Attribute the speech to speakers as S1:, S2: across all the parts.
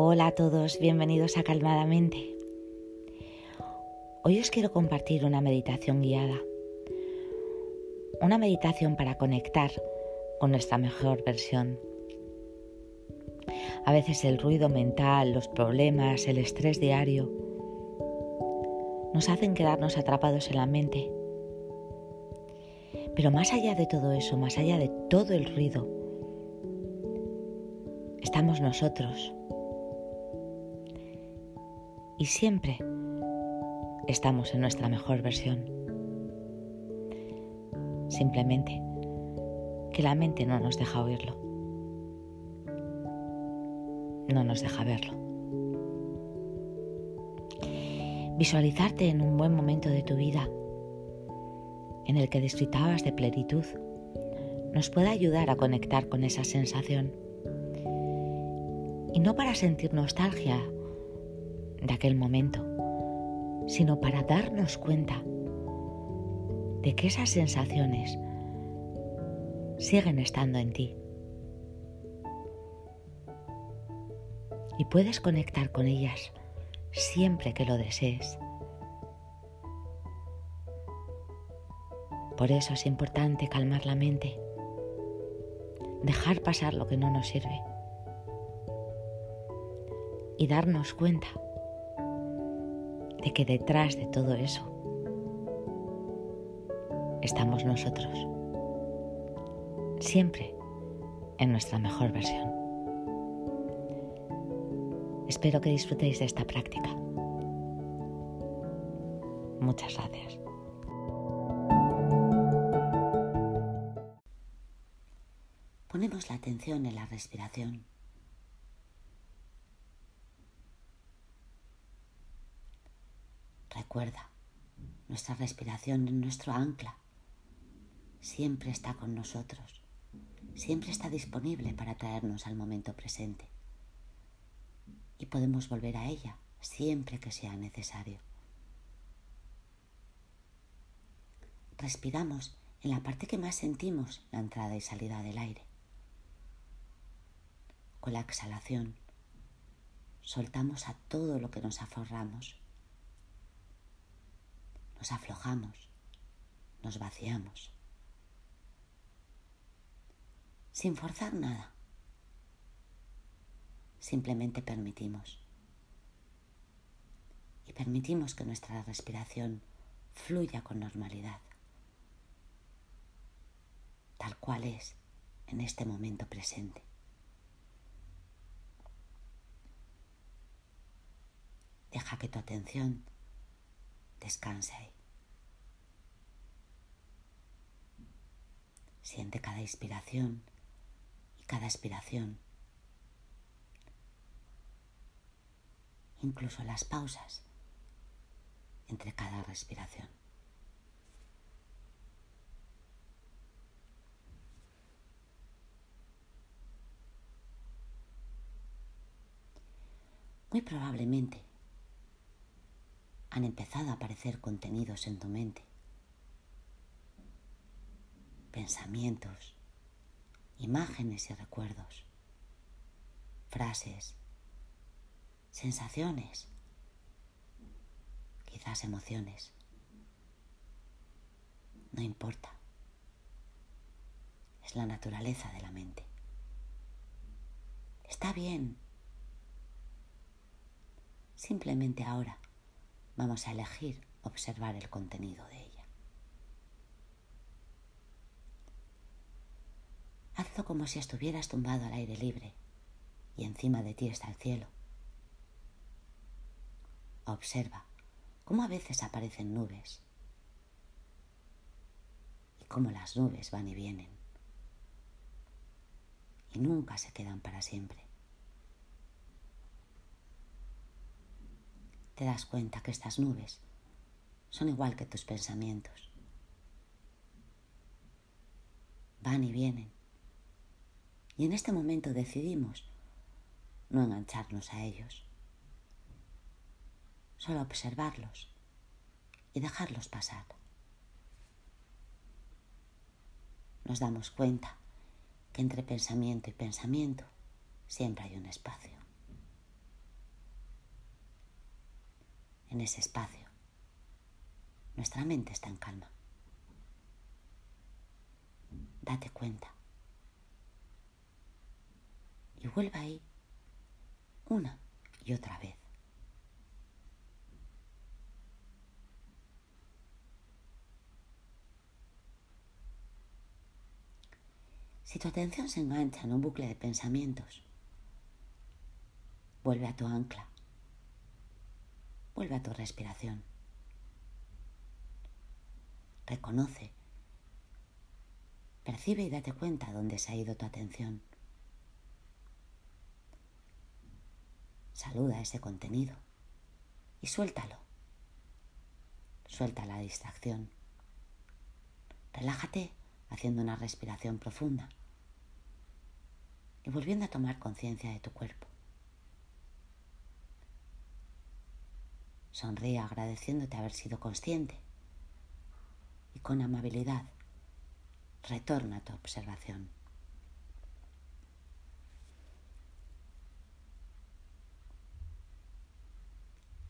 S1: Hola a todos, bienvenidos a Calmadamente. Hoy os quiero compartir una meditación guiada. Una meditación para conectar con nuestra mejor versión. A veces el ruido mental, los problemas, el estrés diario nos hacen quedarnos atrapados en la mente. Pero más allá de todo eso, más allá de todo el ruido, estamos nosotros y siempre estamos en nuestra mejor versión. Simplemente que la mente no nos deja oírlo, no nos deja verlo. Visualizarte en un buen momento de tu vida en el que disfrutabas de plenitud nos puede ayudar a conectar con esa sensación. Y no para sentir nostalgia de aquel momento, sino para darnos cuenta de que esas sensaciones siguen estando en ti. Y puedes conectar con ellas siempre que lo desees. Por eso es importante calmar la mente, dejar pasar lo que no nos sirve y darnos cuenta de que detrás de todo eso estamos nosotros, siempre en nuestra mejor versión. Espero que disfrutéis de esta práctica. Muchas gracias. Ponemos la atención en la respiración. Recuerda, nuestra respiración es nuestro ancla. Siempre está con nosotros. Siempre está disponible para traernos al momento presente. Y podemos volver a ella siempre que sea necesario. Respiramos en la parte que más sentimos la entrada y salida del aire. Con la exhalación soltamos a todo lo que nos aforramos nos aflojamos, nos vaciamos, sin forzar nada. Simplemente permitimos. Y permitimos que nuestra respiración fluya con normalidad, tal cual es en este momento presente. Deja que tu atención descanse. Siente cada inspiración y cada expiración. Incluso las pausas entre cada respiración. Muy probablemente han empezado a aparecer contenidos en tu mente, pensamientos, imágenes y recuerdos, frases, sensaciones, quizás emociones. No importa. Es la naturaleza de la mente. Está bien. Simplemente ahora vamos a elegir observar el contenido de ella. Hazlo como si estuvieras tumbado al aire libre y encima de ti está el cielo. Observa cómo a veces aparecen nubes y cómo las nubes van y vienen y nunca se quedan para siempre. Te das cuenta que estas nubes son igual que tus pensamientos. Van y vienen. Y en este momento decidimos no engancharnos a ellos, solo observarlos y dejarlos pasar. Nos damos cuenta que entre pensamiento y pensamiento siempre hay un espacio. En ese espacio. Nuestra mente está en calma. Date cuenta. Y vuelve ahí una y otra vez. Si tu atención se engancha en un bucle de pensamientos, vuelve a tu ancla, vuelve a tu respiración. Reconoce, percibe y date cuenta dónde se ha ido tu atención. Saluda ese contenido y suéltalo. Suelta la distracción. Relájate haciendo una respiración profunda y volviendo a tomar conciencia de tu cuerpo. Sonríe agradeciéndote haber sido consciente y con amabilidad retorna tu observación.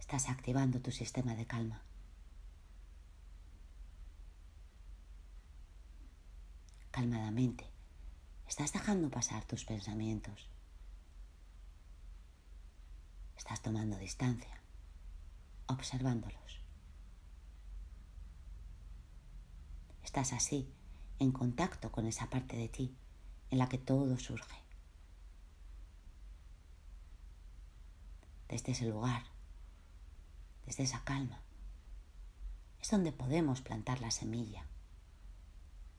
S1: Estás activando tu sistema de calma. Calmadamente Estás dejando pasar tus pensamientos. Estás tomando distancia, observándolos. Estás así, en contacto con esa parte de ti en la que todo surge. Desde ese lugar, desde esa calma, es donde podemos plantar la semilla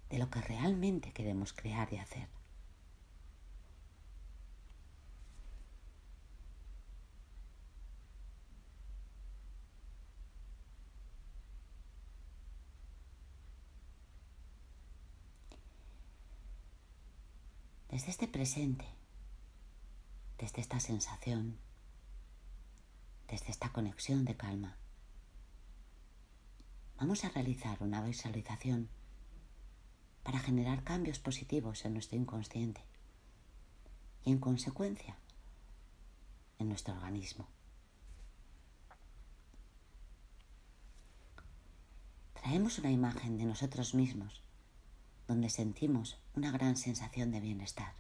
S1: de lo que realmente queremos crear y hacer. Desde este presente, desde esta sensación, desde esta conexión de calma, vamos a realizar una visualización para generar cambios positivos en nuestro inconsciente y en consecuencia en nuestro organismo. Traemos una imagen de nosotros mismos donde sentimos una gran sensación de bienestar.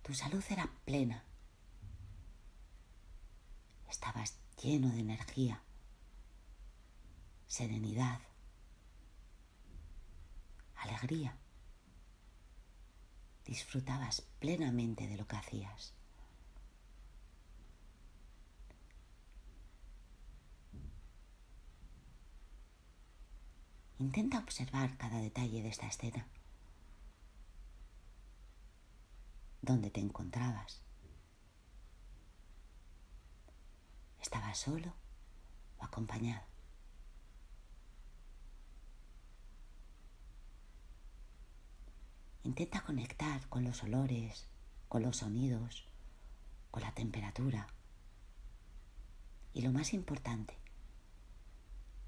S1: Tu salud era plena. Estabas lleno de energía, serenidad, alegría. Disfrutabas plenamente de lo que hacías. Intenta observar cada detalle de esta escena. ¿Dónde te encontrabas? ¿Estabas solo o acompañado? Intenta conectar con los olores, con los sonidos, con la temperatura. Y lo más importante,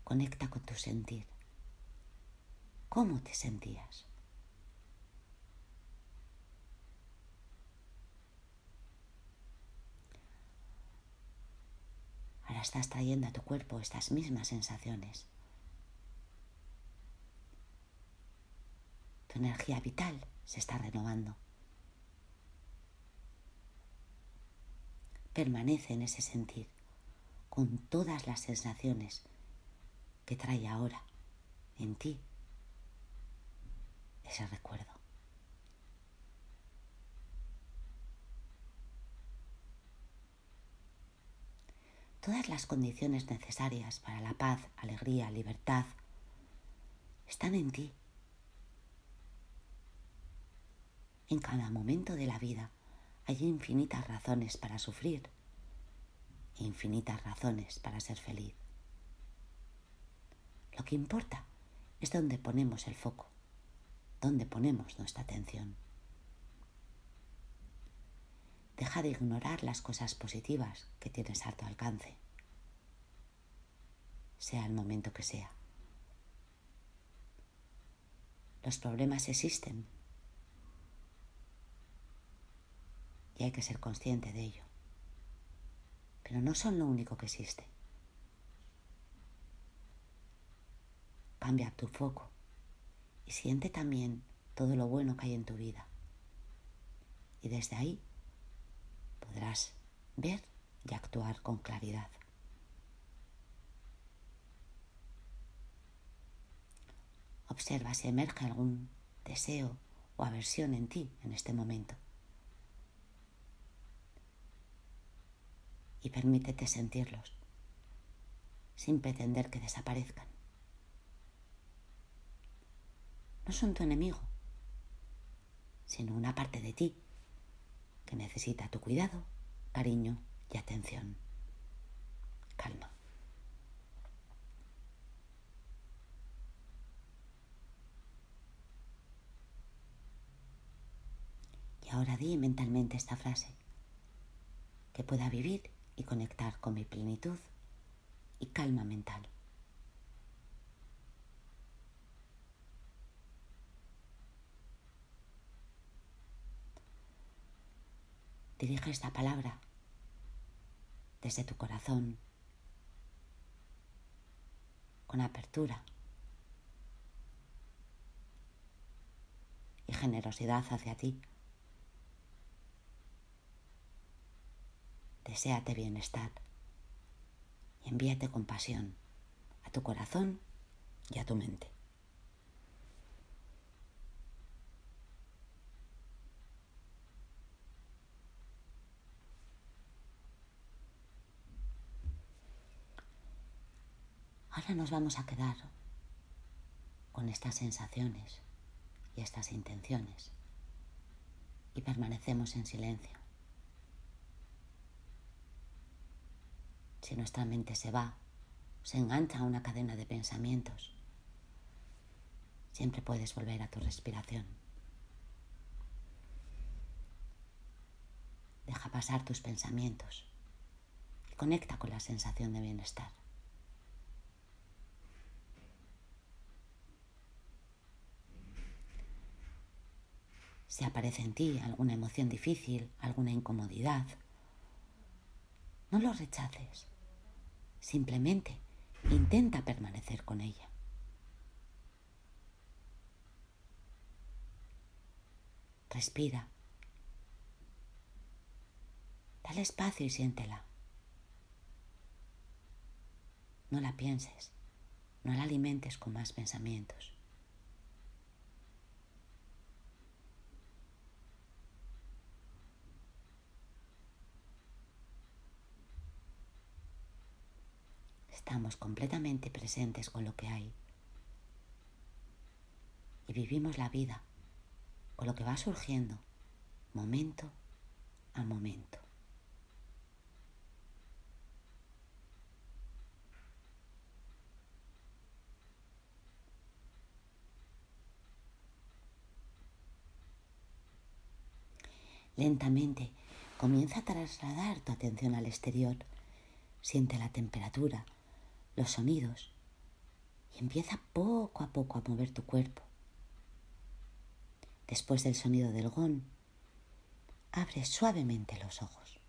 S1: conecta con tu sentir. ¿Cómo te sentías? Ahora estás trayendo a tu cuerpo estas mismas sensaciones. Tu energía vital se está renovando. Permanece en ese sentir con todas las sensaciones que trae ahora en ti ese recuerdo. Todas las condiciones necesarias para la paz, alegría, libertad están en ti. En cada momento de la vida hay infinitas razones para sufrir e infinitas razones para ser feliz. Lo que importa es donde ponemos el foco dónde ponemos nuestra atención. Deja de ignorar las cosas positivas que tienes a tu alcance, sea el momento que sea. Los problemas existen y hay que ser consciente de ello. pero no son lo único que existe. Cambia tu foco siente también todo lo bueno que hay en tu vida. Y desde ahí podrás ver y actuar con claridad. Observa si emerge algún deseo o aversión en ti en este momento. Y permítete sentirlos sin pretender que desaparezcan. No son tu enemigo, sino una parte de ti que necesita tu cuidado, cariño y atención. Calma. Y ahora di mentalmente esta frase, que pueda vivir y conectar con mi plenitud y calma mental. Dirige esta palabra desde tu corazón, con apertura y generosidad hacia ti. Deseate bienestar y envíate compasión a tu corazón y a tu mente. Nos vamos a quedar con estas sensaciones y estas intenciones y permanecemos en silencio. Si nuestra mente se va, se engancha a una cadena de pensamientos, siempre puedes volver a tu respiración. Deja pasar tus pensamientos y conecta con la sensación de bienestar. Si aparece en ti alguna emoción difícil, alguna incomodidad, no lo rechaces. Simplemente intenta permanecer con ella. Respira. Dale espacio y siéntela. No la pienses, no la alimentes con más pensamientos. Estamos completamente presentes con lo que hay y vivimos la vida con lo que va surgiendo momento a momento. Lentamente comienza a trasladar tu atención al exterior. Siente la temperatura, los sonidos y empieza poco a poco a mover tu cuerpo. Después del sonido del gong, abre suavemente los ojos.